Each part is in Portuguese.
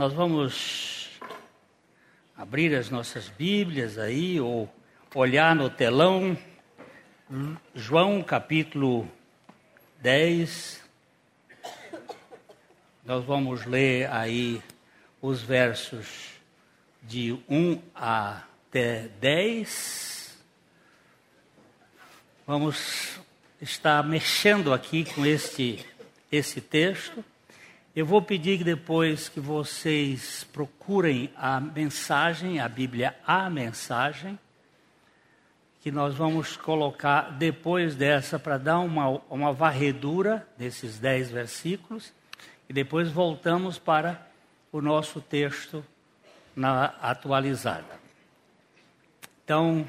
Nós vamos abrir as nossas Bíblias aí, ou olhar no telão, João capítulo 10. Nós vamos ler aí os versos de 1 até 10. Vamos estar mexendo aqui com este, esse texto. Eu vou pedir que depois que vocês procurem a mensagem, a Bíblia, a mensagem, que nós vamos colocar depois dessa para dar uma, uma varredura desses dez versículos e depois voltamos para o nosso texto na atualizada. Então,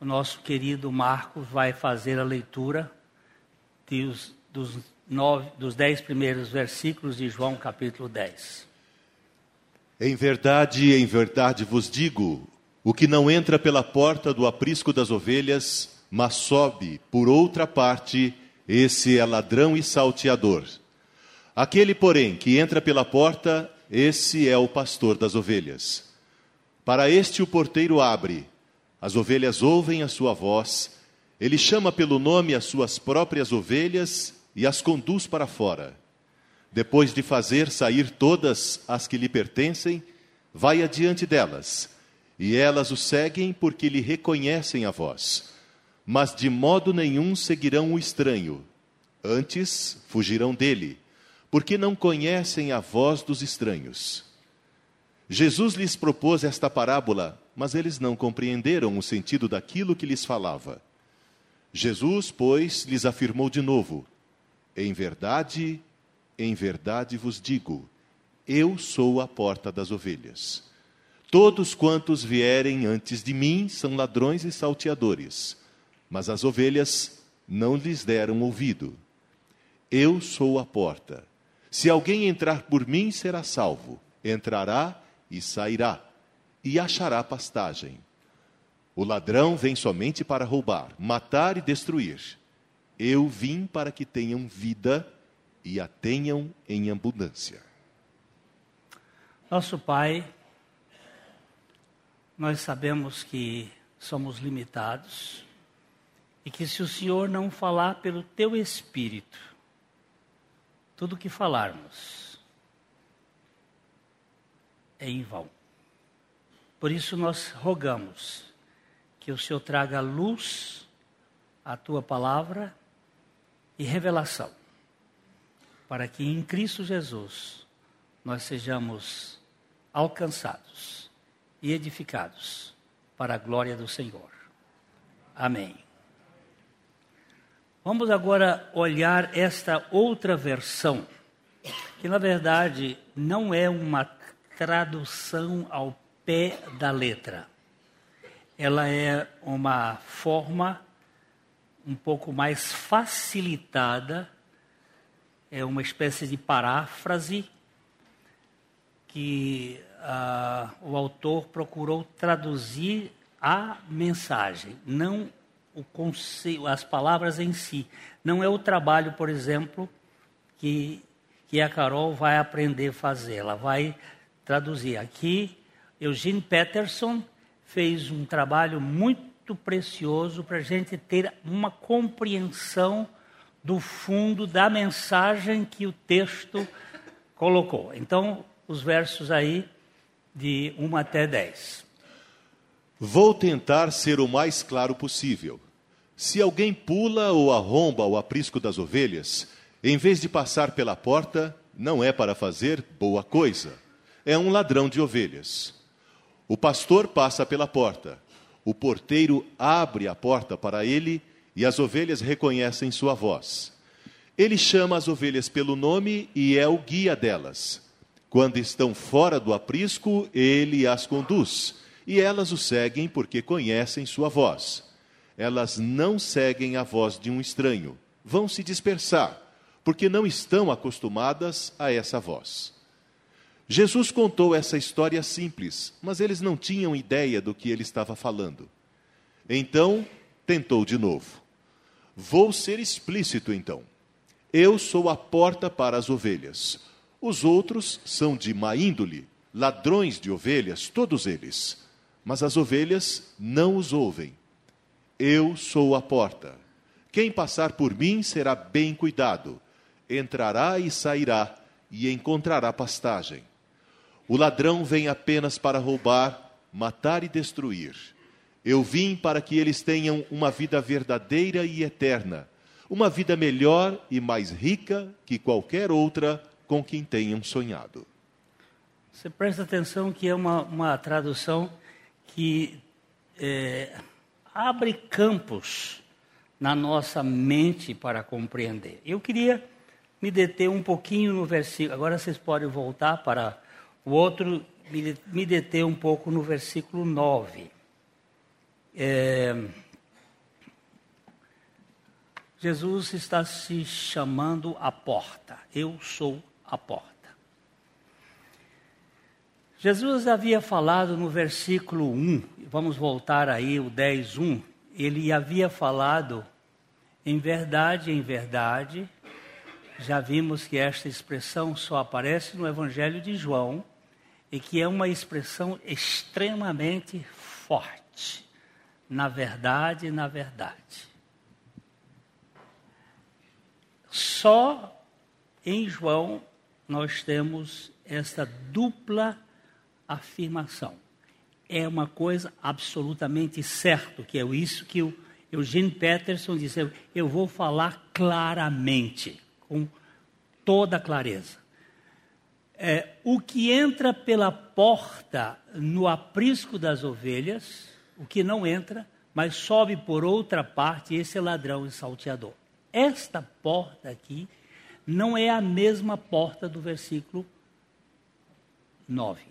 o nosso querido Marcos vai fazer a leitura dos, dos dos dez primeiros versículos de João capítulo 10. Em verdade, em verdade vos digo: o que não entra pela porta do aprisco das ovelhas, mas sobe por outra parte, esse é ladrão e salteador. Aquele, porém, que entra pela porta, esse é o pastor das ovelhas. Para este o porteiro abre, as ovelhas ouvem a sua voz, ele chama pelo nome as suas próprias ovelhas e as conduz para fora. Depois de fazer sair todas as que lhe pertencem, vai adiante delas, e elas o seguem porque lhe reconhecem a voz. Mas de modo nenhum seguirão o estranho, antes fugirão dele, porque não conhecem a voz dos estranhos. Jesus lhes propôs esta parábola, mas eles não compreenderam o sentido daquilo que lhes falava. Jesus, pois, lhes afirmou de novo: em verdade, em verdade vos digo: eu sou a porta das ovelhas. Todos quantos vierem antes de mim são ladrões e salteadores, mas as ovelhas não lhes deram ouvido. Eu sou a porta. Se alguém entrar por mim, será salvo. Entrará e sairá, e achará pastagem. O ladrão vem somente para roubar, matar e destruir. Eu vim para que tenham vida e a tenham em abundância. Nosso Pai, nós sabemos que somos limitados e que se o Senhor não falar pelo teu espírito, tudo que falarmos é em vão. Por isso nós rogamos que o Senhor traga luz à tua palavra e revelação, para que em Cristo Jesus nós sejamos alcançados e edificados para a glória do Senhor. Amém. Vamos agora olhar esta outra versão, que na verdade não é uma tradução ao pé da letra. Ela é uma forma um pouco mais facilitada, é uma espécie de paráfrase que uh, o autor procurou traduzir a mensagem, não o conceito, as palavras em si. Não é o trabalho, por exemplo, que, que a Carol vai aprender a fazer. Ela vai traduzir. Aqui, Eugene Peterson fez um trabalho muito muito precioso para a gente ter uma compreensão do fundo da mensagem que o texto colocou. Então, os versos aí de 1 até 10. Vou tentar ser o mais claro possível. Se alguém pula ou arromba o aprisco das ovelhas, em vez de passar pela porta, não é para fazer boa coisa. É um ladrão de ovelhas. O pastor passa pela porta o porteiro abre a porta para ele e as ovelhas reconhecem sua voz. Ele chama as ovelhas pelo nome e é o guia delas. Quando estão fora do aprisco, ele as conduz, e elas o seguem porque conhecem sua voz. Elas não seguem a voz de um estranho, vão se dispersar, porque não estão acostumadas a essa voz. Jesus contou essa história simples, mas eles não tinham ideia do que ele estava falando. Então, tentou de novo. Vou ser explícito então. Eu sou a porta para as ovelhas. Os outros são de má índole, ladrões de ovelhas, todos eles. Mas as ovelhas não os ouvem. Eu sou a porta. Quem passar por mim será bem cuidado. Entrará e sairá e encontrará pastagem. O ladrão vem apenas para roubar, matar e destruir. Eu vim para que eles tenham uma vida verdadeira e eterna, uma vida melhor e mais rica que qualquer outra com quem tenham sonhado. Você presta atenção que é uma, uma tradução que é, abre campos na nossa mente para compreender. Eu queria me deter um pouquinho no versículo, agora vocês podem voltar para o outro, me, deter um pouco no versículo 9. É, Jesus está se chamando a porta. Eu sou a porta. Jesus havia falado no versículo 1, vamos voltar aí, o 10, 1. Ele havia falado, em verdade, em verdade, já vimos que esta expressão só aparece no Evangelho de João e que é uma expressão extremamente forte na verdade, na verdade. Só em João nós temos esta dupla afirmação. É uma coisa absolutamente certa, que é isso que o Eugene Peterson disse, eu vou falar claramente, com toda clareza. É, o que entra pela porta no aprisco das ovelhas o que não entra, mas sobe por outra parte, esse é ladrão e salteador. Esta porta aqui não é a mesma porta do versículo 9.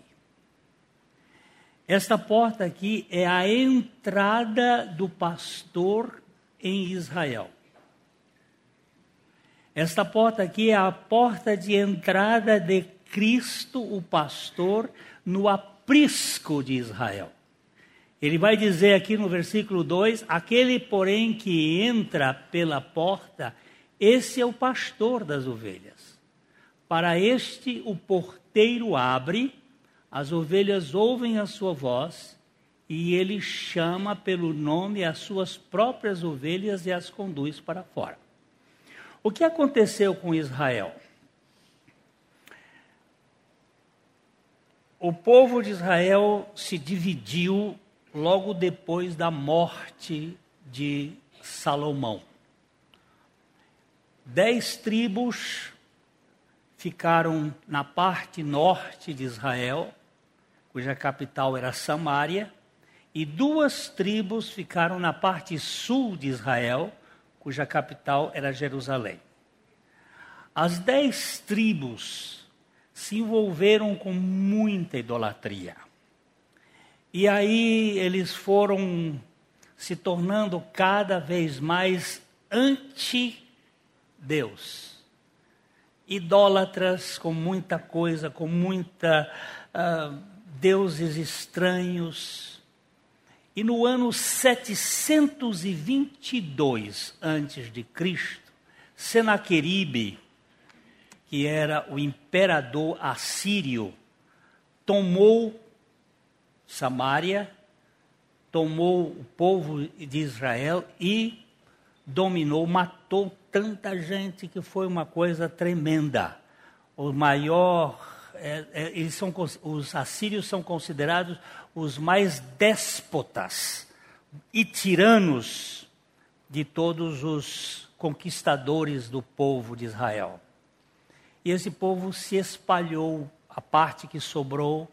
Esta porta aqui é a entrada do pastor em Israel. Esta porta aqui é a porta de entrada de Cristo, o pastor, no aprisco de Israel. Ele vai dizer aqui no versículo 2: Aquele, porém, que entra pela porta, esse é o pastor das ovelhas. Para este o porteiro abre, as ovelhas ouvem a sua voz, e ele chama pelo nome as suas próprias ovelhas e as conduz para fora. O que aconteceu com Israel? O povo de Israel se dividiu logo depois da morte de Salomão. Dez tribos ficaram na parte norte de Israel, cuja capital era Samaria, e duas tribos ficaram na parte sul de Israel, cuja capital era Jerusalém. As dez tribos se envolveram com muita idolatria. E aí eles foram se tornando cada vez mais anti-Deus. Idólatras com muita coisa, com muita uh, deuses estranhos. E no ano 722 antes de Cristo, Senaqueribe, que era o imperador assírio, tomou Samaria, tomou o povo de Israel e dominou, matou tanta gente que foi uma coisa tremenda. O maior, é, é, eles são, os assírios são considerados os mais déspotas e tiranos de todos os conquistadores do povo de Israel. E esse povo se espalhou, a parte que sobrou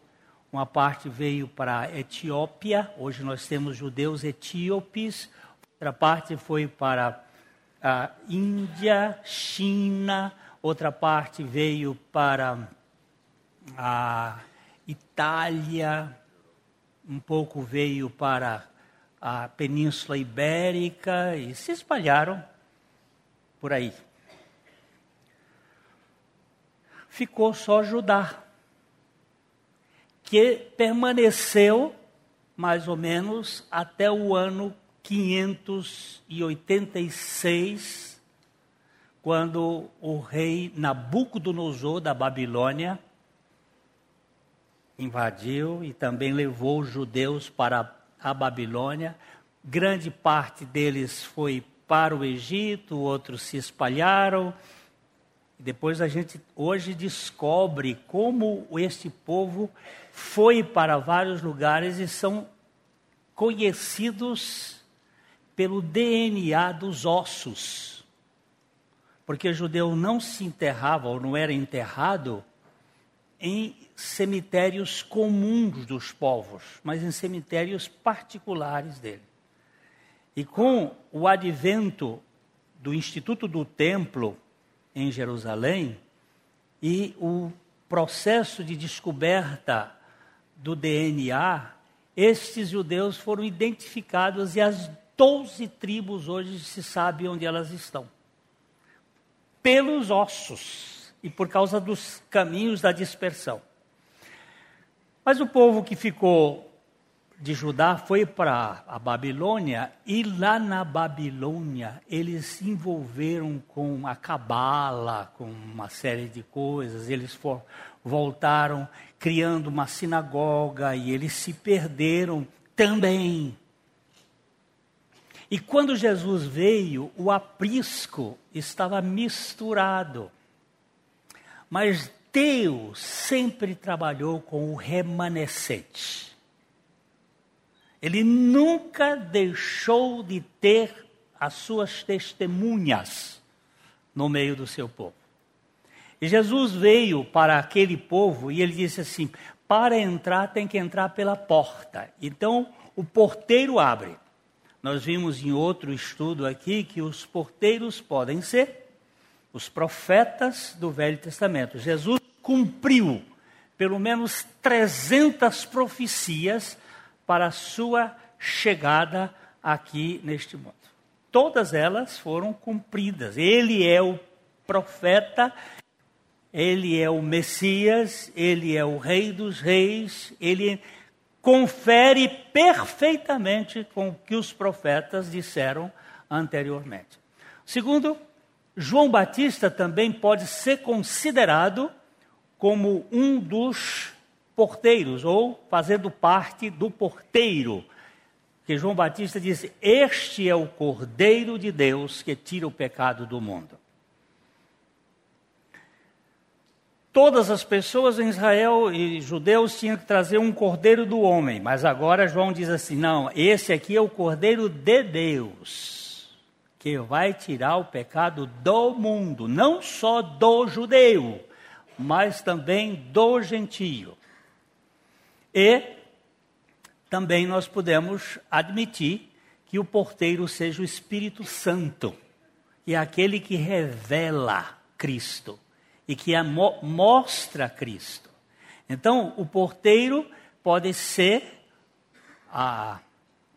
uma parte veio para a Etiópia, hoje nós temos judeus etíopes, outra parte foi para a Índia, China, outra parte veio para a Itália, um pouco veio para a Península Ibérica. E se espalharam por aí. Ficou só Judá que permaneceu mais ou menos até o ano 586, quando o rei Nabucodonosor da Babilônia invadiu e também levou os judeus para a Babilônia. Grande parte deles foi para o Egito, outros se espalharam. Depois a gente hoje descobre como este povo foi para vários lugares e são conhecidos pelo DNA dos ossos. Porque judeu não se enterrava ou não era enterrado em cemitérios comuns dos povos, mas em cemitérios particulares dele. E com o advento do Instituto do Templo em Jerusalém e o processo de descoberta do DNA, estes judeus foram identificados e as doze tribos hoje se sabe onde elas estão. Pelos ossos e por causa dos caminhos da dispersão. Mas o povo que ficou de Judá foi para a Babilônia e lá na Babilônia eles se envolveram com a cabala, com uma série de coisas. Eles for, voltaram criando uma sinagoga e eles se perderam também. E quando Jesus veio, o aprisco estava misturado. Mas Deus sempre trabalhou com o remanescente. Ele nunca deixou de ter as suas testemunhas no meio do seu povo. E Jesus veio para aquele povo e ele disse assim: para entrar tem que entrar pela porta. Então o porteiro abre. Nós vimos em outro estudo aqui que os porteiros podem ser os profetas do Velho Testamento. Jesus cumpriu pelo menos 300 profecias para a sua chegada aqui neste mundo. Todas elas foram cumpridas. Ele é o profeta, ele é o Messias, ele é o Rei dos Reis, ele confere perfeitamente com o que os profetas disseram anteriormente. Segundo, João Batista também pode ser considerado como um dos porteiros, ou fazendo parte do porteiro. Que João Batista disse: Este é o Cordeiro de Deus que tira o pecado do mundo. Todas as pessoas em Israel e judeus tinham que trazer um cordeiro do homem, mas agora João diz assim: não, esse aqui é o cordeiro de Deus, que vai tirar o pecado do mundo, não só do judeu, mas também do gentio. E também nós podemos admitir que o porteiro seja o Espírito Santo, que é aquele que revela Cristo e que mostra Cristo. Então, o porteiro pode ser a,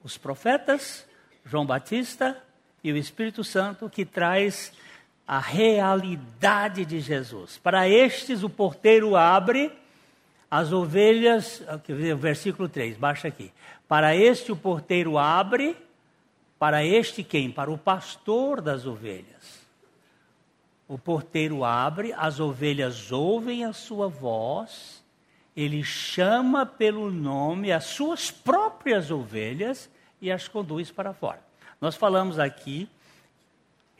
os profetas, João Batista e o Espírito Santo, que traz a realidade de Jesus. Para estes, o porteiro abre as ovelhas, versículo 3, baixa aqui. Para este o porteiro abre, para este quem? Para o pastor das ovelhas. O porteiro abre, as ovelhas ouvem a sua voz, ele chama pelo nome as suas próprias ovelhas e as conduz para fora. Nós falamos aqui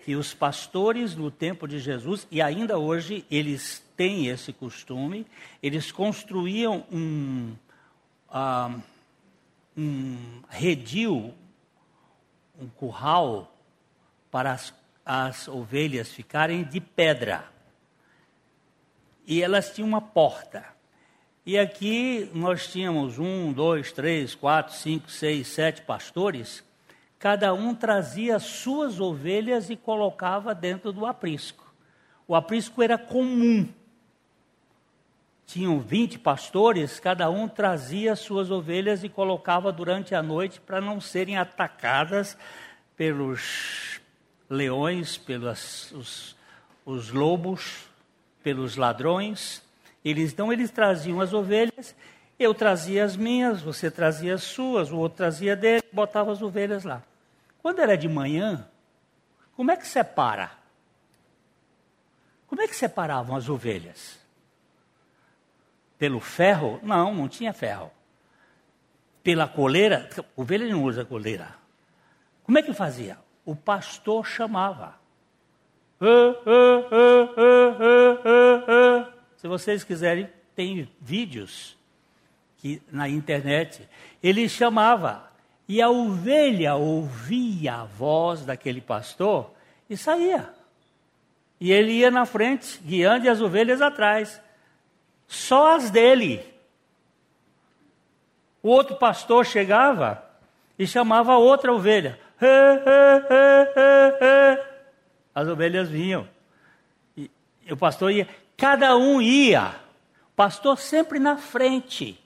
que os pastores no tempo de Jesus, e ainda hoje eles têm esse costume, eles construíam um, uh, um redil, um curral, para as, as ovelhas ficarem de pedra. E elas tinham uma porta. E aqui nós tínhamos um, dois, três, quatro, cinco, seis, sete pastores cada um trazia suas ovelhas e colocava dentro do aprisco. O aprisco era comum. Tinham 20 pastores, cada um trazia suas ovelhas e colocava durante a noite para não serem atacadas pelos leões, pelos os, os lobos, pelos ladrões. Eles, então eles traziam as ovelhas, eu trazia as minhas, você trazia as suas, o outro trazia dele, botava as ovelhas lá. Quando era de manhã, como é que separa? Como é que separavam as ovelhas? Pelo ferro? Não, não tinha ferro. Pela coleira? Ovelha não usa coleira. Como é que fazia? O pastor chamava. Se vocês quiserem, tem vídeos que, na internet. Ele chamava. E a ovelha ouvia a voz daquele pastor e saía. E ele ia na frente, guiando e as ovelhas atrás. Só as dele. O outro pastor chegava e chamava a outra ovelha. As ovelhas vinham. E o pastor ia, cada um ia. O pastor sempre na frente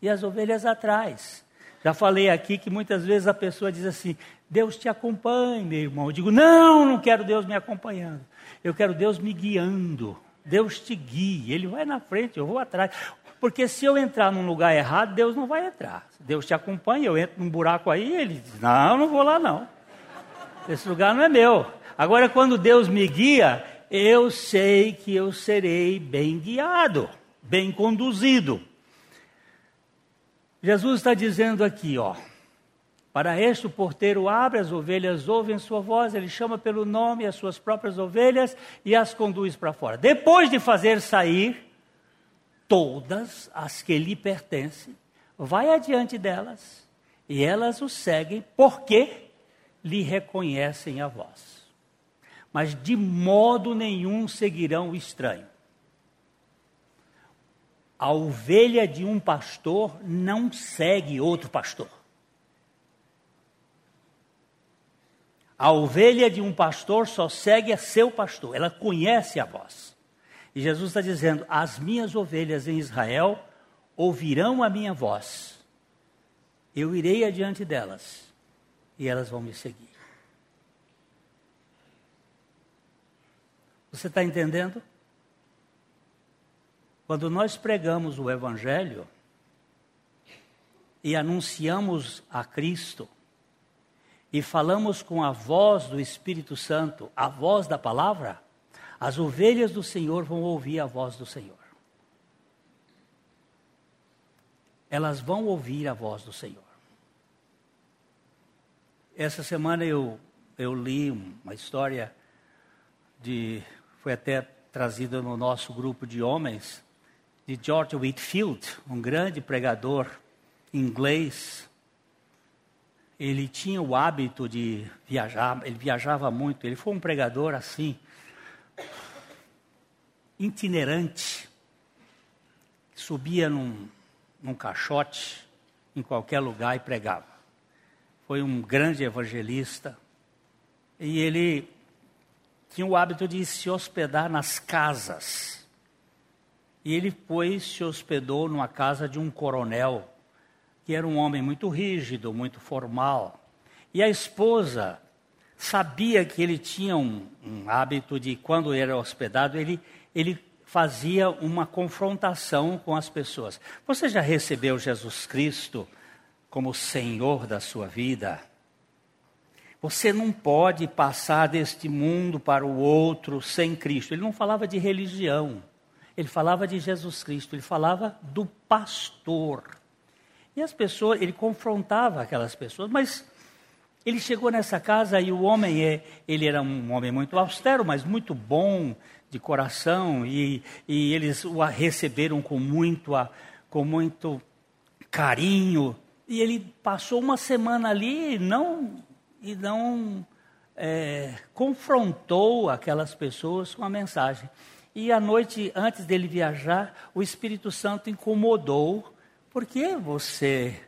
e as ovelhas atrás. Já falei aqui que muitas vezes a pessoa diz assim: Deus te acompanhe, meu irmão. Eu digo: Não, não quero Deus me acompanhando. Eu quero Deus me guiando. Deus te guie. Ele vai na frente, eu vou atrás. Porque se eu entrar num lugar errado, Deus não vai entrar. Deus te acompanha, eu entro num buraco aí, ele diz: Não, não vou lá não. Esse lugar não é meu. Agora, quando Deus me guia, eu sei que eu serei bem guiado, bem conduzido. Jesus está dizendo aqui, ó. Para este o porteiro abre, as ovelhas ouvem sua voz, ele chama pelo nome as suas próprias ovelhas e as conduz para fora. Depois de fazer sair todas as que lhe pertencem, vai adiante delas e elas o seguem porque lhe reconhecem a voz. Mas de modo nenhum seguirão o estranho. A ovelha de um pastor não segue outro pastor. A ovelha de um pastor só segue a seu pastor, ela conhece a voz. E Jesus está dizendo: As minhas ovelhas em Israel ouvirão a minha voz, eu irei adiante delas e elas vão me seguir. Você está entendendo? Quando nós pregamos o Evangelho e anunciamos a Cristo, e falamos com a voz do Espírito Santo, a voz da palavra, as ovelhas do Senhor vão ouvir a voz do Senhor. Elas vão ouvir a voz do Senhor. Essa semana eu, eu li uma história de. Foi até trazida no nosso grupo de homens, de George Whitfield, um grande pregador inglês ele tinha o hábito de viajar, ele viajava muito, ele foi um pregador assim, itinerante, subia num, num caixote em qualquer lugar e pregava. Foi um grande evangelista e ele tinha o hábito de se hospedar nas casas. E ele, pois, se hospedou numa casa de um coronel que era um homem muito rígido, muito formal. E a esposa sabia que ele tinha um, um hábito de, quando era hospedado, ele, ele fazia uma confrontação com as pessoas. Você já recebeu Jesus Cristo como Senhor da sua vida? Você não pode passar deste mundo para o outro sem Cristo. Ele não falava de religião, ele falava de Jesus Cristo, ele falava do pastor. E as pessoas, ele confrontava aquelas pessoas, mas ele chegou nessa casa e o homem é, ele era um homem muito austero, mas muito bom de coração e, e eles o receberam com muito, com muito carinho. E ele passou uma semana ali e não, e não é, confrontou aquelas pessoas com a mensagem. E à noite, antes dele viajar, o Espírito Santo incomodou por que você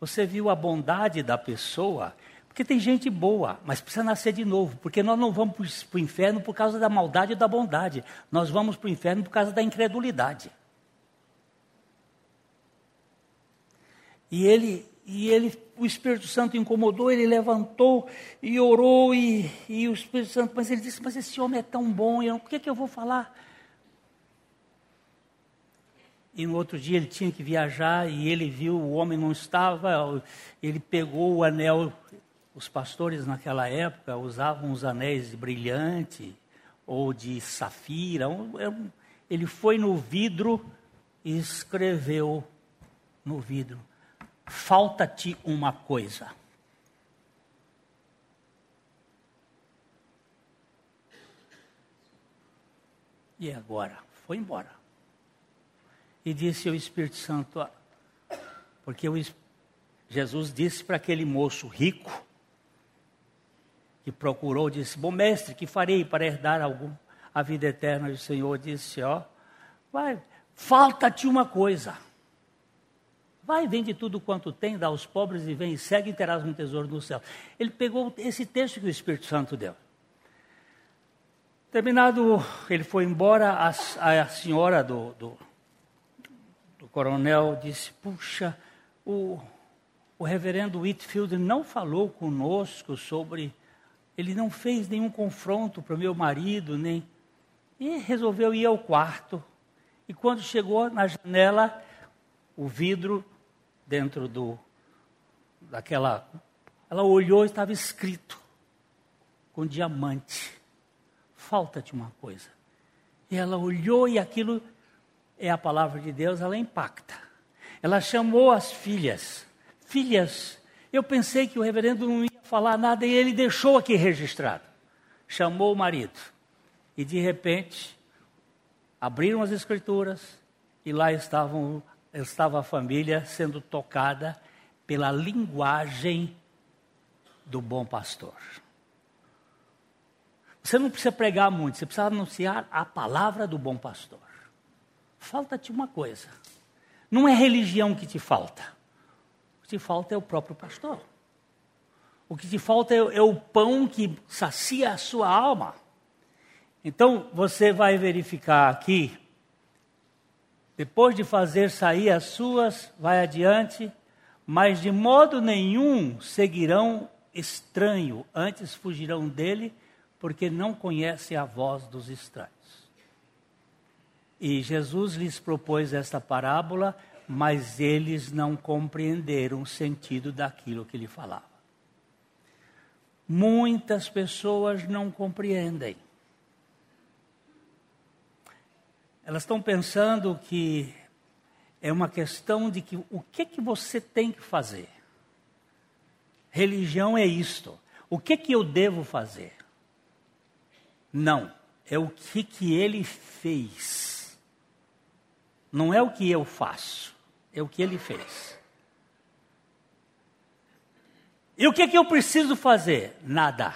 você viu a bondade da pessoa? Porque tem gente boa, mas precisa nascer de novo. Porque nós não vamos para o inferno por causa da maldade e da bondade. Nós vamos para o inferno por causa da incredulidade. E ele, e ele, o Espírito Santo incomodou, ele levantou e orou, e, e o Espírito Santo, mas ele disse, mas esse homem é tão bom, o que, é que eu vou falar? E no outro dia ele tinha que viajar e ele viu o homem não estava, ele pegou o anel. Os pastores naquela época usavam os anéis brilhantes, ou de safira. Ele foi no vidro e escreveu no vidro: Falta-te uma coisa. E agora? Foi embora. E disse o Espírito Santo, porque o, Jesus disse para aquele moço rico, que procurou, disse: Bom mestre, que farei para herdar algum, a vida eterna? E o Senhor disse: Ó, vai, falta-te uma coisa. Vai, vende tudo quanto tem, dá aos pobres e vem segue e terás um tesouro no céu. Ele pegou esse texto que o Espírito Santo deu. Terminado, ele foi embora, a, a senhora do, do, coronel disse: Puxa, o, o reverendo Whitfield não falou conosco sobre. Ele não fez nenhum confronto para o meu marido, nem. E resolveu ir ao quarto. E quando chegou na janela, o vidro dentro do daquela. Ela olhou e estava escrito com diamante falta-te uma coisa. E ela olhou e aquilo é a palavra de Deus, ela impacta. Ela chamou as filhas. Filhas, eu pensei que o reverendo não ia falar nada e ele deixou aqui registrado. Chamou o marido. E de repente, abriram as escrituras e lá estavam, estava a família sendo tocada pela linguagem do bom pastor. Você não precisa pregar muito, você precisa anunciar a palavra do bom pastor. Falta-te uma coisa. Não é religião que te falta. O que te falta é o próprio pastor. O que te falta é, é o pão que sacia a sua alma. Então você vai verificar aqui, depois de fazer sair as suas, vai adiante, mas de modo nenhum seguirão estranho, antes fugirão dele porque não conhece a voz dos estranhos. E Jesus lhes propôs esta parábola, mas eles não compreenderam o sentido daquilo que ele falava. Muitas pessoas não compreendem. Elas estão pensando que é uma questão de que o que que você tem que fazer? Religião é isto. O que que eu devo fazer? Não, é o que, que ele fez. Não é o que eu faço, é o que ele fez. E o que, que eu preciso fazer? Nada.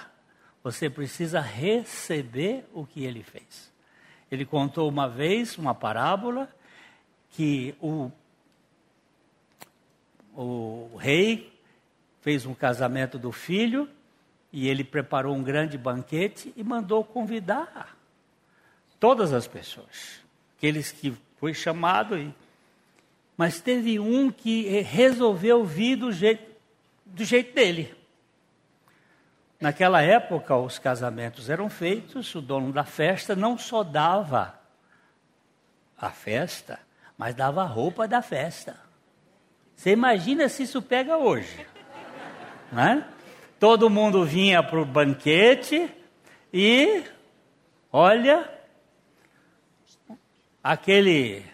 Você precisa receber o que ele fez. Ele contou uma vez uma parábola que o, o rei fez um casamento do filho e ele preparou um grande banquete e mandou convidar todas as pessoas, aqueles que foi chamado. E... Mas teve um que resolveu vir do jeito, do jeito dele. Naquela época, os casamentos eram feitos, o dono da festa não só dava a festa, mas dava a roupa da festa. Você imagina se isso pega hoje, não é? todo mundo vinha para o banquete e, olha, aquele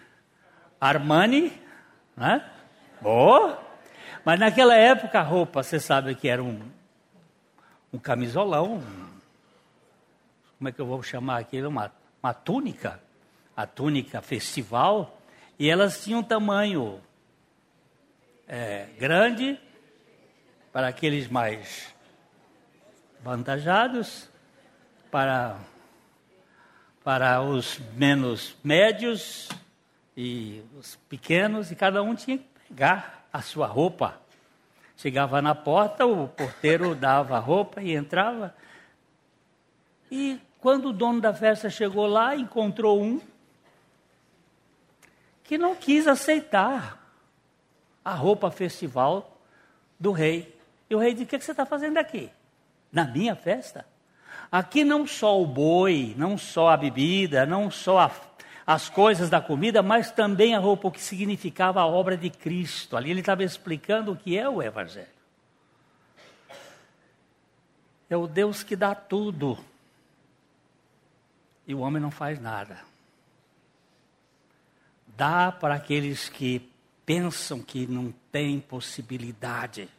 Armani, né? Boa. Mas naquela época a roupa, você sabe que era um, um camisolão, como é que eu vou chamar aquilo? Uma, uma túnica, a túnica festival, e elas tinham um tamanho é, grande para aqueles mais avantajados, para, para os menos médios e os pequenos, e cada um tinha que pegar a sua roupa. Chegava na porta, o porteiro dava a roupa e entrava. E quando o dono da festa chegou lá, encontrou um que não quis aceitar a roupa festival do rei. E o rei disse: O que você está fazendo aqui? na minha festa. Aqui não só o boi, não só a bebida, não só a, as coisas da comida, mas também a roupa, o que significava a obra de Cristo. Ali ele estava explicando o que é o Evangelho. É o Deus que dá tudo. e o homem não faz nada. Dá para aqueles que pensam que não tem possibilidade.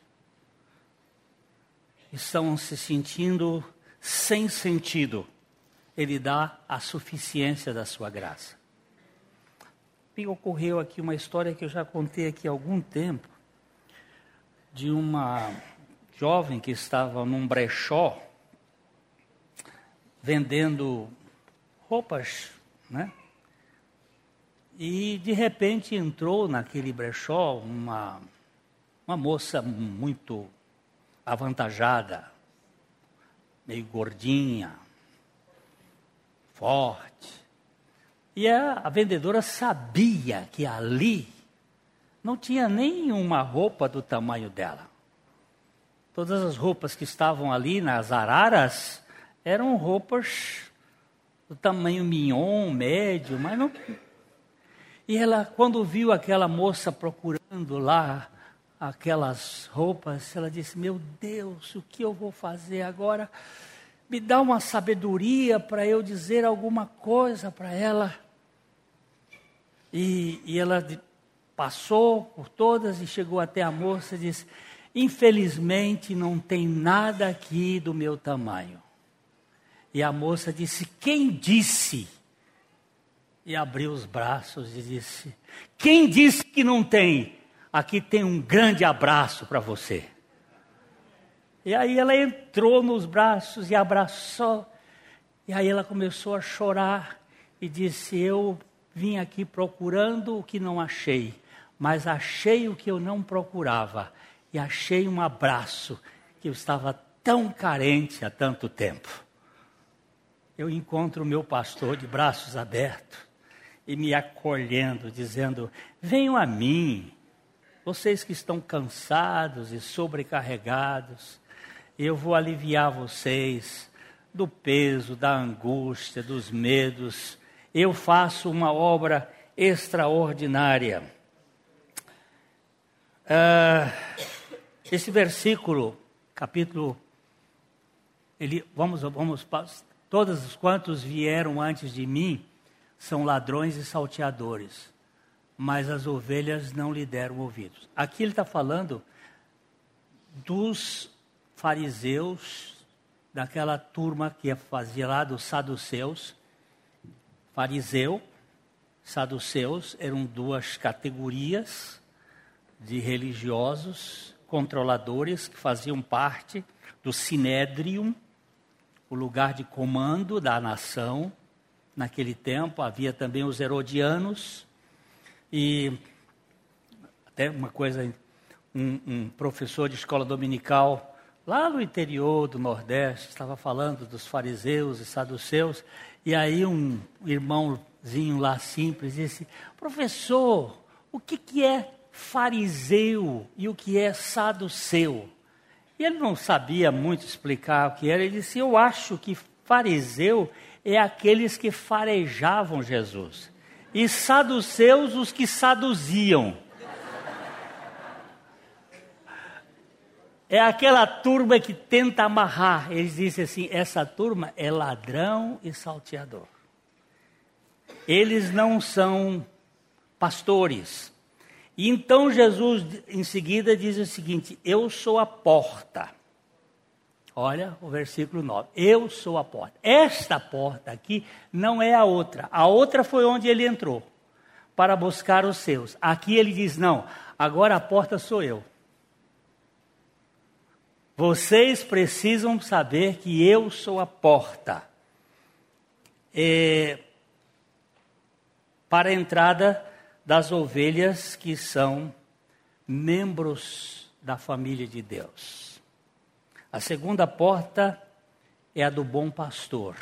Estão se sentindo sem sentido. Ele dá a suficiência da sua graça. Me ocorreu aqui uma história que eu já contei aqui há algum tempo, de uma jovem que estava num brechó vendendo roupas, né? E de repente entrou naquele brechó uma, uma moça muito avantajada, meio gordinha, forte. E a, a vendedora sabia que ali não tinha nenhuma roupa do tamanho dela. Todas as roupas que estavam ali nas araras eram roupas do tamanho mignon, médio, mas não. E ela, quando viu aquela moça procurando lá aquelas roupas, ela disse: Meu Deus, o que eu vou fazer agora? Me dá uma sabedoria para eu dizer alguma coisa para ela. E, e ela passou por todas e chegou até a moça e disse: Infelizmente não tem nada aqui do meu tamanho. E a moça disse: Quem disse? E abriu os braços e disse: Quem disse que não tem? Aqui tem um grande abraço para você. E aí ela entrou nos braços e abraçou. E aí ela começou a chorar e disse: Eu vim aqui procurando o que não achei, mas achei o que eu não procurava. E achei um abraço que eu estava tão carente há tanto tempo eu encontro o meu pastor de braços abertos e me acolhendo, dizendo: Venham a mim, vocês que estão cansados e sobrecarregados, eu vou aliviar vocês do peso, da angústia, dos medos. Eu faço uma obra extraordinária. Ah, esse versículo, capítulo, ele, vamos, vamos Todos os quantos vieram antes de mim são ladrões e salteadores, mas as ovelhas não lhe deram ouvidos. Aqui ele está falando dos fariseus, daquela turma que fazia lá dos saduceus. Fariseu, saduceus eram duas categorias de religiosos controladores que faziam parte do sinédrio o lugar de comando da nação. Naquele tempo havia também os herodianos e até uma coisa, um, um professor de escola dominical lá no interior do Nordeste estava falando dos fariseus e saduceus e aí um irmãozinho lá simples disse: professor, o que, que é fariseu e o que é saduceu? E ele não sabia muito explicar o que era. Ele disse: Eu acho que fariseu é aqueles que farejavam Jesus, e saduceus os que saduziam. É aquela turma que tenta amarrar. Eles dizem assim: essa turma é ladrão e salteador. Eles não são pastores, e então Jesus, em seguida, diz o seguinte: Eu sou a porta. Olha o versículo 9. Eu sou a porta. Esta porta aqui não é a outra. A outra foi onde ele entrou para buscar os seus. Aqui ele diz: Não, agora a porta sou eu. Vocês precisam saber que eu sou a porta. É, para a entrada das ovelhas que são membros da família de Deus. A segunda porta é a do bom pastor.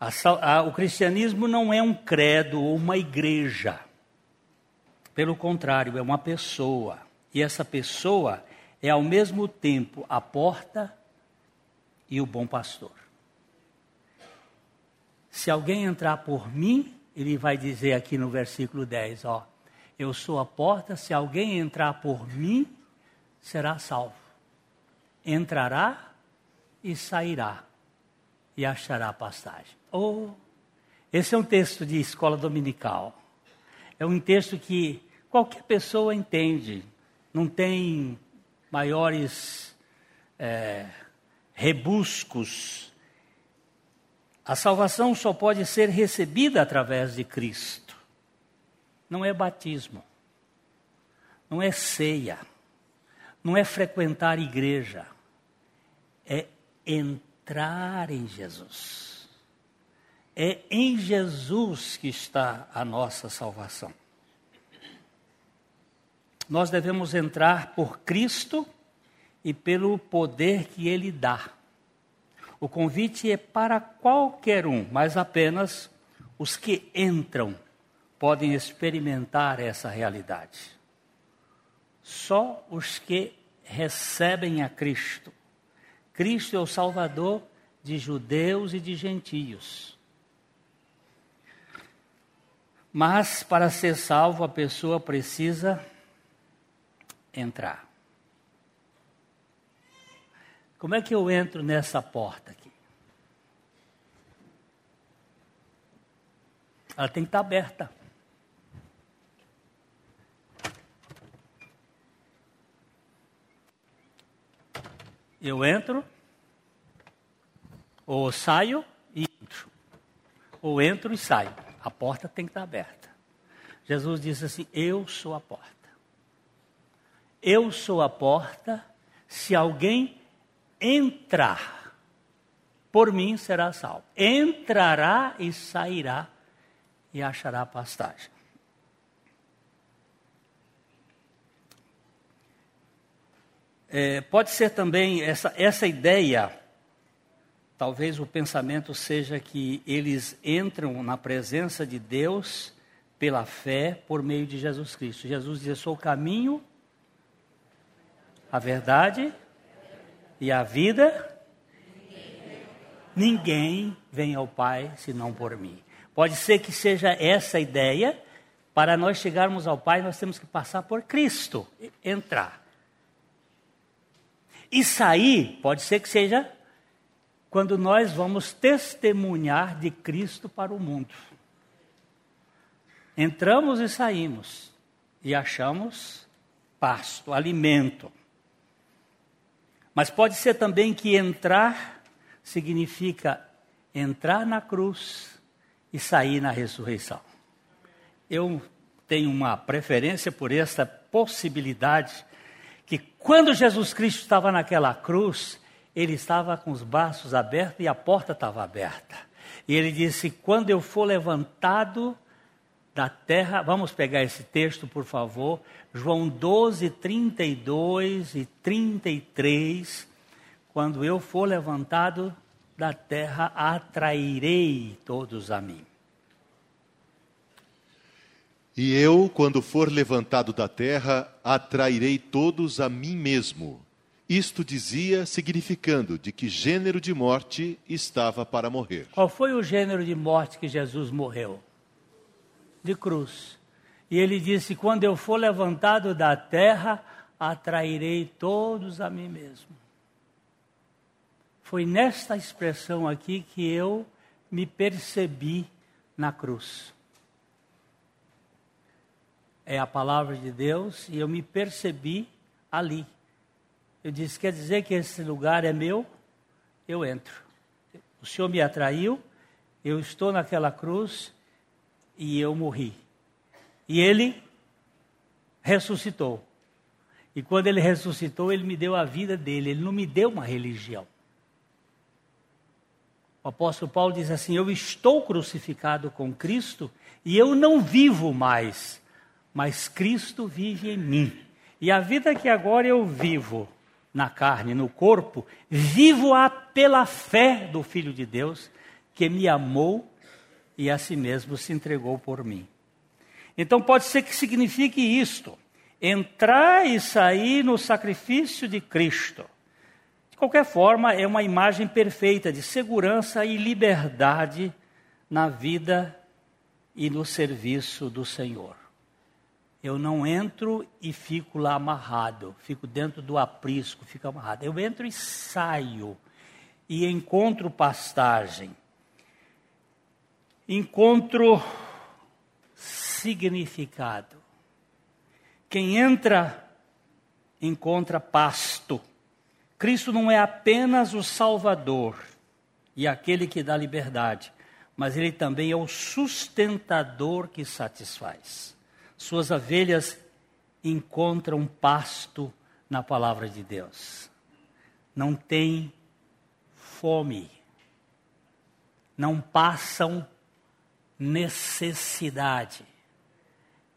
A, a, o cristianismo não é um credo ou uma igreja. Pelo contrário, é uma pessoa. E essa pessoa é ao mesmo tempo a porta e o bom pastor. Se alguém entrar por mim, ele vai dizer aqui no versículo 10, ó, eu sou a porta, se alguém entrar por mim, será salvo. Entrará e sairá e achará pastagem. Oh, esse é um texto de escola dominical. É um texto que qualquer pessoa entende, não tem maiores é, rebuscos. A salvação só pode ser recebida através de Cristo. Não é batismo, não é ceia, não é frequentar igreja, é entrar em Jesus. É em Jesus que está a nossa salvação. Nós devemos entrar por Cristo e pelo poder que Ele dá. O convite é para qualquer um, mas apenas os que entram podem experimentar essa realidade. Só os que recebem a Cristo. Cristo é o Salvador de judeus e de gentios. Mas para ser salvo, a pessoa precisa entrar. Como é que eu entro nessa porta aqui? Ela tem que estar aberta. Eu entro, ou saio e entro. Ou entro e saio. A porta tem que estar aberta. Jesus disse assim: Eu sou a porta. Eu sou a porta. Se alguém entrar, por mim será salvo. Entrará e sairá e achará pastagem. É, pode ser também essa, essa ideia, talvez o pensamento seja que eles entram na presença de Deus pela fé por meio de Jesus Cristo. Jesus diz: Eu sou o caminho, a verdade e a vida. Ninguém vem ao Pai senão por mim. Pode ser que seja essa a ideia. Para nós chegarmos ao Pai, nós temos que passar por Cristo, entrar. E sair, pode ser que seja quando nós vamos testemunhar de Cristo para o mundo. Entramos e saímos e achamos pasto, alimento. Mas pode ser também que entrar significa entrar na cruz e sair na ressurreição. Eu tenho uma preferência por essa possibilidade que quando Jesus Cristo estava naquela cruz, ele estava com os braços abertos e a porta estava aberta. E ele disse: Quando eu for levantado da terra, vamos pegar esse texto, por favor, João 12, 32 e 33. Quando eu for levantado da terra, atrairei todos a mim. E eu, quando for levantado da terra, atrairei todos a mim mesmo. Isto dizia, significando de que gênero de morte estava para morrer. Qual foi o gênero de morte que Jesus morreu? De cruz. E ele disse: Quando eu for levantado da terra, atrairei todos a mim mesmo. Foi nesta expressão aqui que eu me percebi na cruz é a palavra de Deus e eu me percebi ali. Eu disse: quer dizer que esse lugar é meu? Eu entro. O Senhor me atraiu, eu estou naquela cruz e eu morri. E Ele ressuscitou. E quando Ele ressuscitou, Ele me deu a vida dele, Ele não me deu uma religião. O apóstolo Paulo diz assim: Eu estou crucificado com Cristo e eu não vivo mais mas Cristo vive em mim. E a vida que agora eu vivo na carne, no corpo, vivo-a pela fé do Filho de Deus, que me amou e a si mesmo se entregou por mim. Então pode ser que signifique isto: entrar e sair no sacrifício de Cristo. De qualquer forma, é uma imagem perfeita de segurança e liberdade na vida e no serviço do Senhor. Eu não entro e fico lá amarrado, fico dentro do aprisco, fico amarrado. Eu entro e saio. e encontro pastagem. Encontro significado. Quem entra, encontra pasto. Cristo não é apenas o Salvador e aquele que dá liberdade, mas ele também é o sustentador que satisfaz. Suas ovelhas encontram pasto na palavra de Deus. Não tem fome. Não passam necessidade.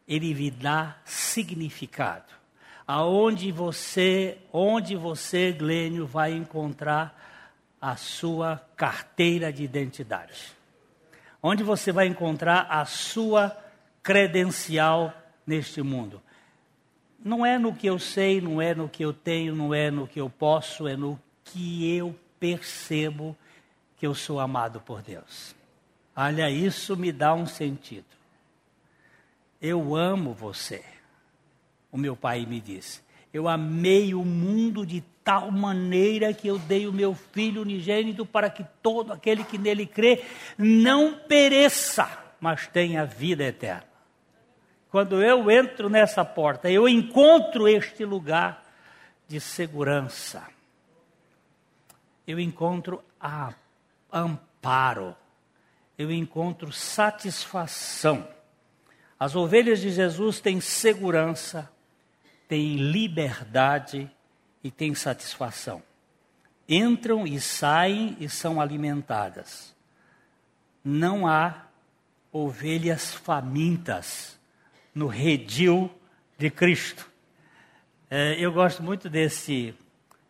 Ele lhe dá significado. Aonde você, onde você, Glênio, vai encontrar a sua carteira de identidade? Onde você vai encontrar a sua credencial neste mundo? Não é no que eu sei, não é no que eu tenho, não é no que eu posso, é no que eu percebo que eu sou amado por Deus. Olha, isso me dá um sentido. Eu amo você. O meu pai me disse. Eu amei o mundo de tal maneira que eu dei o meu filho unigênito para que todo aquele que nele crê não pereça, mas tenha vida eterna. Quando eu entro nessa porta, eu encontro este lugar de segurança. Eu encontro amparo. Eu encontro satisfação. As ovelhas de Jesus têm segurança, têm liberdade e têm satisfação. Entram e saem e são alimentadas. Não há ovelhas famintas no redil de Cristo. É, eu gosto muito desse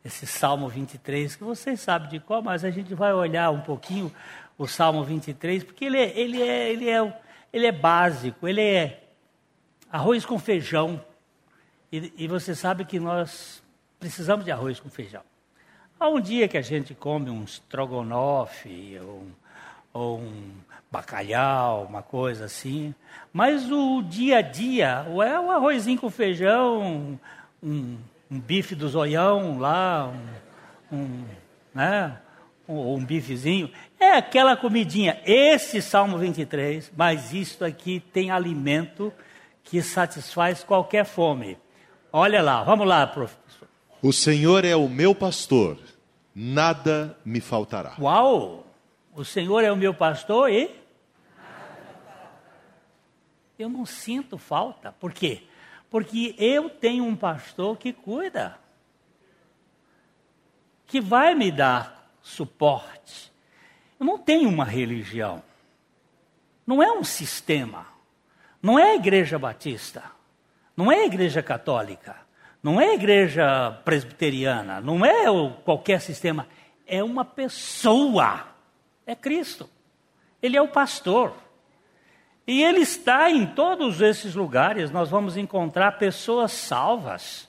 esse Salmo 23, que vocês sabem de qual, mas a gente vai olhar um pouquinho o Salmo 23, porque ele é, ele é, ele é, ele é básico, ele é arroz com feijão. E, e você sabe que nós precisamos de arroz com feijão. Há um dia que a gente come um strogonofe, ou um, ou um bacalhau, uma coisa assim. Mas o dia a dia, é o arrozinho com feijão, um, um bife do zoião lá, um, um né? ou um bifezinho, é aquela comidinha. Esse Salmo 23, mas isto aqui tem alimento que satisfaz qualquer fome. Olha lá, vamos lá, professor. O Senhor é o meu pastor, nada me faltará. Uau! O Senhor é o meu pastor e? Eu não sinto falta. Por quê? Porque eu tenho um pastor que cuida, que vai me dar suporte. Eu não tenho uma religião, não é um sistema, não é a igreja batista, não é a igreja católica, não é a igreja presbiteriana, não é qualquer sistema, é uma pessoa é Cristo. Ele é o pastor. E ele está em todos esses lugares, nós vamos encontrar pessoas salvas.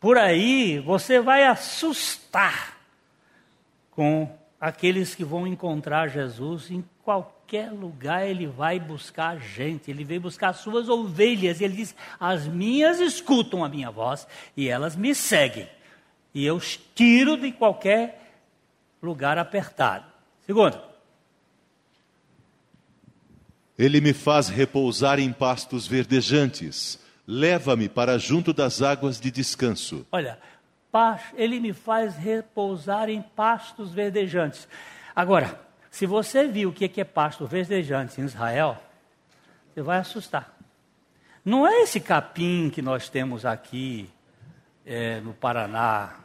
Por aí você vai assustar com aqueles que vão encontrar Jesus em qualquer lugar ele vai buscar gente, ele veio buscar suas ovelhas, e ele diz: As minhas escutam a minha voz e elas me seguem, e eu tiro de qualquer lugar apertado. Segundo, ele me faz repousar em pastos verdejantes, leva-me para junto das águas de descanso. Olha, ele me faz repousar em pastos verdejantes. Agora, se você viu o que é pasto verdejante em Israel, você vai assustar. Não é esse capim que nós temos aqui é, no Paraná,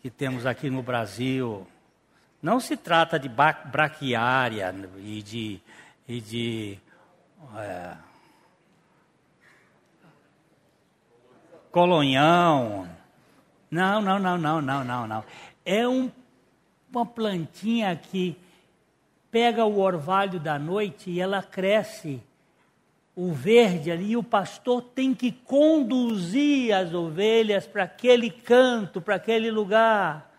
que temos aqui no Brasil, não se trata de braquiária e de, e de é, colonhão. Não, não, não, não, não, não, não. É um, uma plantinha que pega o orvalho da noite e ela cresce o verde ali, o pastor tem que conduzir as ovelhas para aquele canto, para aquele lugar.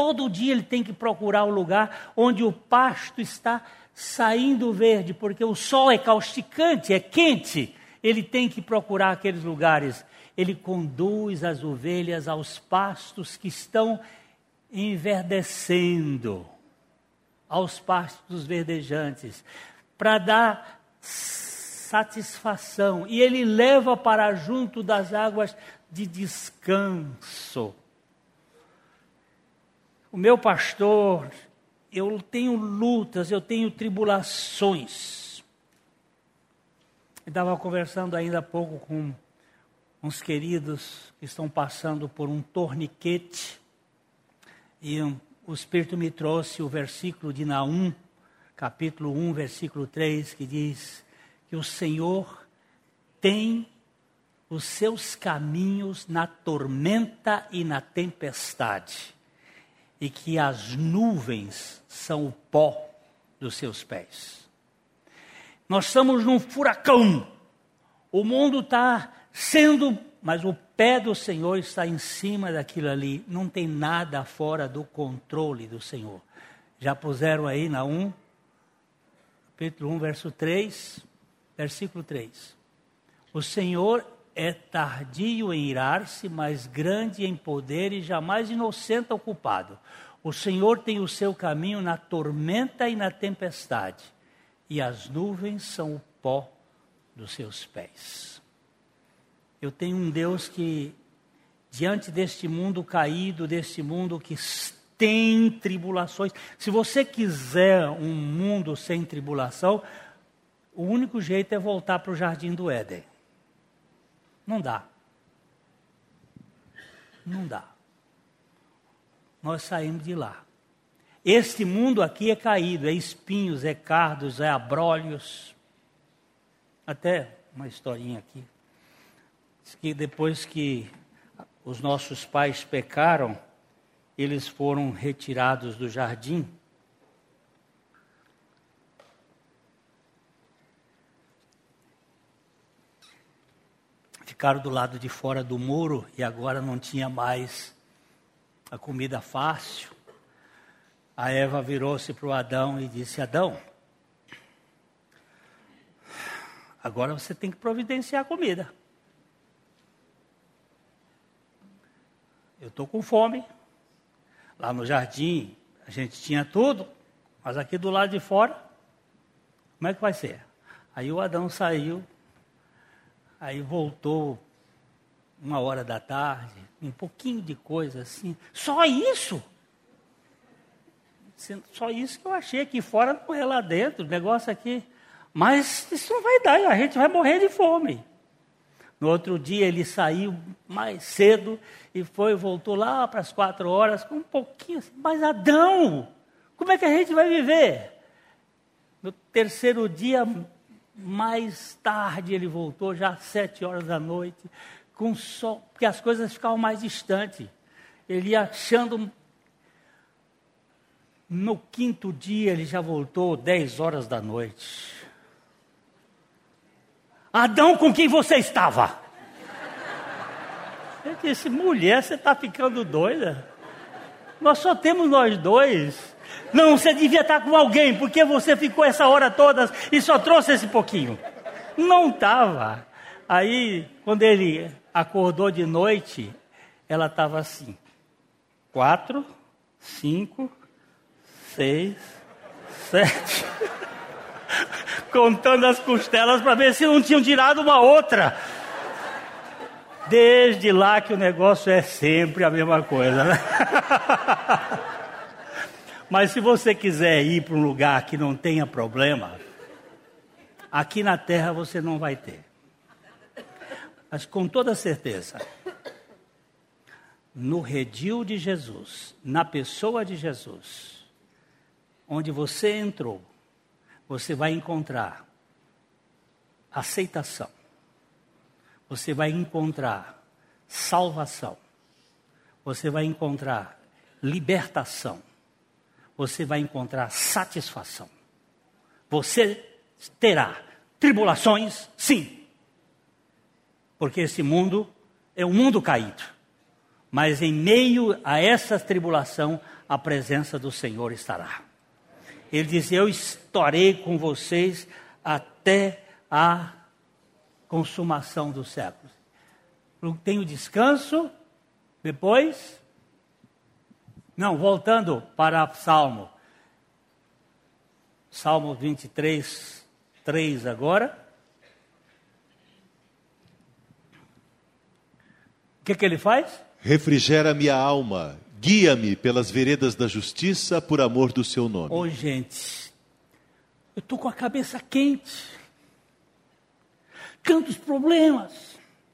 Todo dia ele tem que procurar o lugar onde o pasto está saindo verde, porque o sol é causticante, é quente. Ele tem que procurar aqueles lugares. Ele conduz as ovelhas aos pastos que estão enverdecendo aos pastos verdejantes, para dar satisfação, e ele leva para junto das águas de descanso. O meu pastor, eu tenho lutas, eu tenho tribulações. Estava conversando ainda há pouco com uns queridos que estão passando por um torniquete e um, o Espírito me trouxe o versículo de Naum, capítulo 1, versículo 3, que diz que o Senhor tem os seus caminhos na tormenta e na tempestade, e que as nuvens são o pó dos seus pés. Nós estamos num furacão, o mundo está sendo, mas o pé do Senhor está em cima daquilo ali, não tem nada fora do controle do Senhor. Já puseram aí na 1, capítulo 1, verso 3, versículo 3. O Senhor é tardio em irar-se, mas grande em poder e jamais inocente ao culpado. O Senhor tem o seu caminho na tormenta e na tempestade, e as nuvens são o pó dos seus pés. Eu tenho um Deus que, diante deste mundo caído, deste mundo que tem tribulações, se você quiser um mundo sem tribulação, o único jeito é voltar para o jardim do Éden. Não dá. Não dá. Nós saímos de lá. Este mundo aqui é caído, é espinhos, é cardos, é abrolhos. Até uma historinha aqui que depois que os nossos pais pecaram, eles foram retirados do jardim. Ficaram do lado de fora do muro e agora não tinha mais a comida fácil. A Eva virou-se para o Adão e disse: Adão, agora você tem que providenciar a comida. Eu estou com fome. Lá no jardim a gente tinha tudo, mas aqui do lado de fora, como é que vai ser? Aí o Adão saiu, aí voltou uma hora da tarde, um pouquinho de coisa assim. Só isso? Só isso que eu achei aqui fora não é lá dentro, o negócio aqui. Mas isso não vai dar, a gente vai morrer de fome. No outro dia ele saiu mais cedo e foi, voltou lá para as quatro horas com um pouquinho assim, mas Adão, como é que a gente vai viver? No terceiro dia, mais tarde, ele voltou, já às sete horas da noite, com sol, porque as coisas ficavam mais distantes. Ele ia achando. No quinto dia, ele já voltou dez horas da noite. Adão, com quem você estava? Eu disse, mulher, você está ficando doida? Nós só temos nós dois. Não, você devia estar com alguém, porque você ficou essa hora toda e só trouxe esse pouquinho. Não estava. Aí, quando ele acordou de noite, ela estava assim: quatro, cinco, seis, sete contando as costelas para ver se não tinham tirado uma outra. Desde lá que o negócio é sempre a mesma coisa, né? Mas se você quiser ir para um lugar que não tenha problema, aqui na terra você não vai ter. Mas com toda certeza, no redil de Jesus, na pessoa de Jesus, onde você entrou, você vai encontrar aceitação, você vai encontrar salvação, você vai encontrar libertação, você vai encontrar satisfação. Você terá tribulações, sim, porque esse mundo é um mundo caído. Mas em meio a essa tribulação, a presença do Senhor estará. Ele diz: Eu estarei com vocês até a consumação dos séculos. Tenho descanso, depois Não, voltando para Salmo. Salmo 23, 3 agora. O que, que ele faz? Refrigera minha alma, guia-me pelas veredas da justiça por amor do seu nome. Ô, gente, eu estou com a cabeça quente. Tantos problemas.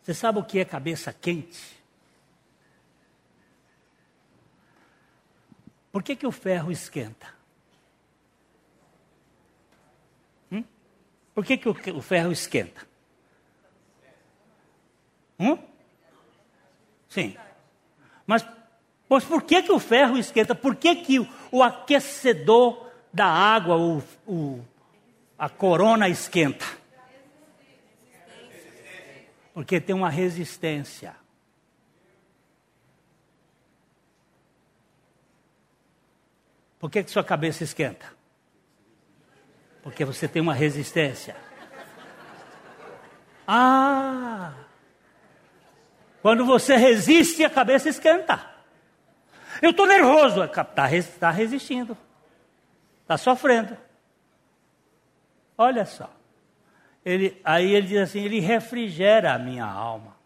Você sabe o que é cabeça quente? Por que, que o ferro esquenta? Hum? Por que, que o, o ferro esquenta? Hum? Sim. Mas, mas por que, que o ferro esquenta? Por que, que o, o aquecedor da água, o, o, a corona esquenta? Porque tem uma resistência. Por que, que sua cabeça esquenta? Porque você tem uma resistência. Ah! Quando você resiste, a cabeça esquenta. Eu estou nervoso. Está tá resistindo. Está sofrendo. Olha só. Ele, aí ele diz assim: ele refrigera a minha alma.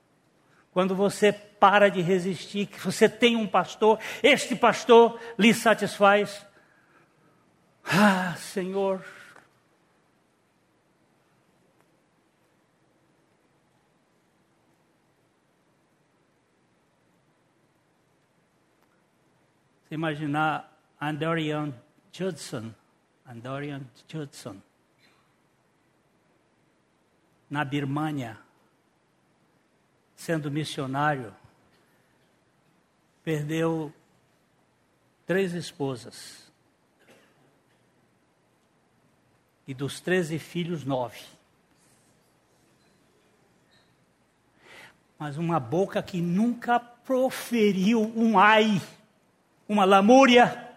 Quando você para de resistir, que você tem um pastor, este pastor lhe satisfaz. Ah, Senhor. Se imaginar Andorian Judson, Andorian Judson, na Birmânia, sendo missionário, perdeu três esposas. E dos treze filhos, nove. Mas uma boca que nunca proferiu um ai, uma lamúria.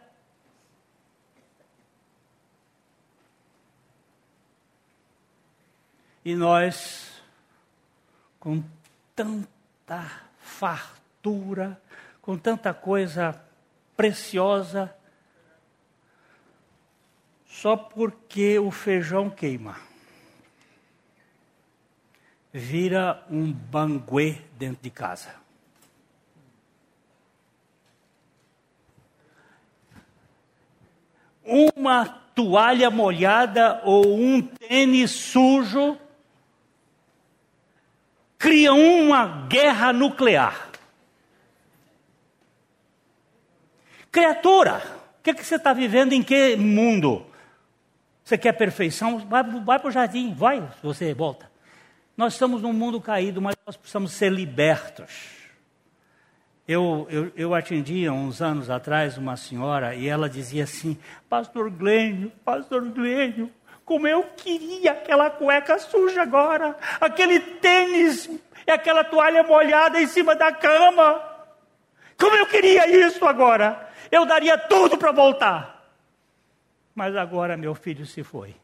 E nós, com tanta fartura, com tanta coisa preciosa, só porque o feijão queima. Vira um banguê dentro de casa. Uma toalha molhada ou um tênis sujo cria uma guerra nuclear. Criatura, o que, é que você está vivendo em que mundo? Você quer perfeição? Vai, vai para o jardim, vai, você volta. Nós estamos num mundo caído, mas nós precisamos ser libertos. Eu, eu, eu atendi há uns anos atrás uma senhora e ela dizia assim: Pastor Glênio, Pastor Glênio, como eu queria aquela cueca suja agora, aquele tênis e aquela toalha molhada em cima da cama. Como eu queria isso agora. Eu daria tudo para voltar. Mas agora meu filho se foi.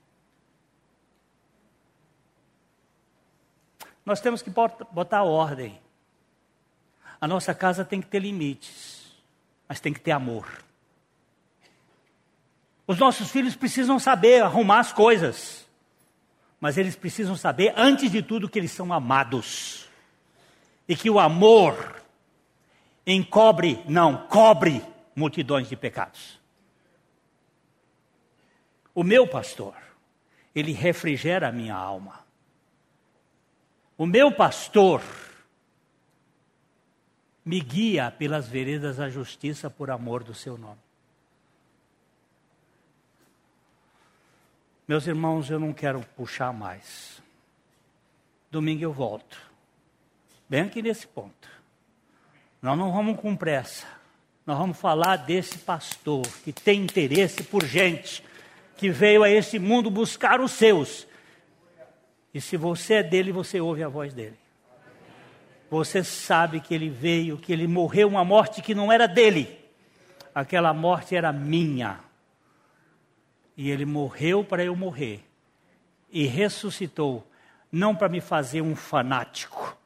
Nós temos que botar ordem. A nossa casa tem que ter limites, mas tem que ter amor. Os nossos filhos precisam saber arrumar as coisas, mas eles precisam saber, antes de tudo, que eles são amados. E que o amor encobre, não, cobre multidões de pecados. O meu pastor, ele refrigera a minha alma. O meu pastor me guia pelas veredas da justiça por amor do seu nome. Meus irmãos, eu não quero puxar mais. Domingo eu volto. Bem aqui nesse ponto. Nós não vamos com pressa. Nós vamos falar desse pastor que tem interesse por gente que veio a esse mundo buscar os seus. E se você é dele, você ouve a voz dele. Você sabe que ele veio, que ele morreu uma morte que não era dele. Aquela morte era minha. E ele morreu para eu morrer. E ressuscitou, não para me fazer um fanático,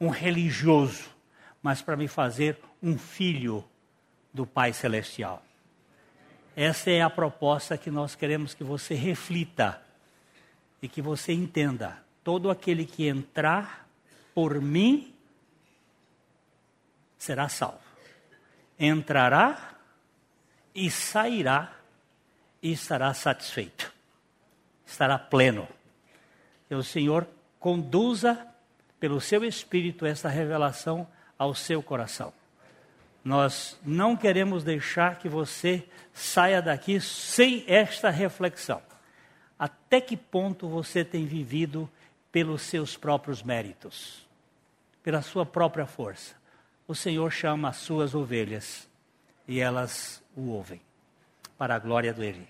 um religioso, mas para me fazer um filho do Pai Celestial. Essa é a proposta que nós queremos que você reflita e que você entenda. Todo aquele que entrar por mim será salvo. Entrará e sairá e estará satisfeito. Estará pleno. Que o Senhor conduza pelo seu espírito essa revelação ao seu coração. Nós não queremos deixar que você saia daqui sem esta reflexão. Até que ponto você tem vivido pelos seus próprios méritos, pela sua própria força? O Senhor chama as suas ovelhas e elas o ouvem, para a glória dele.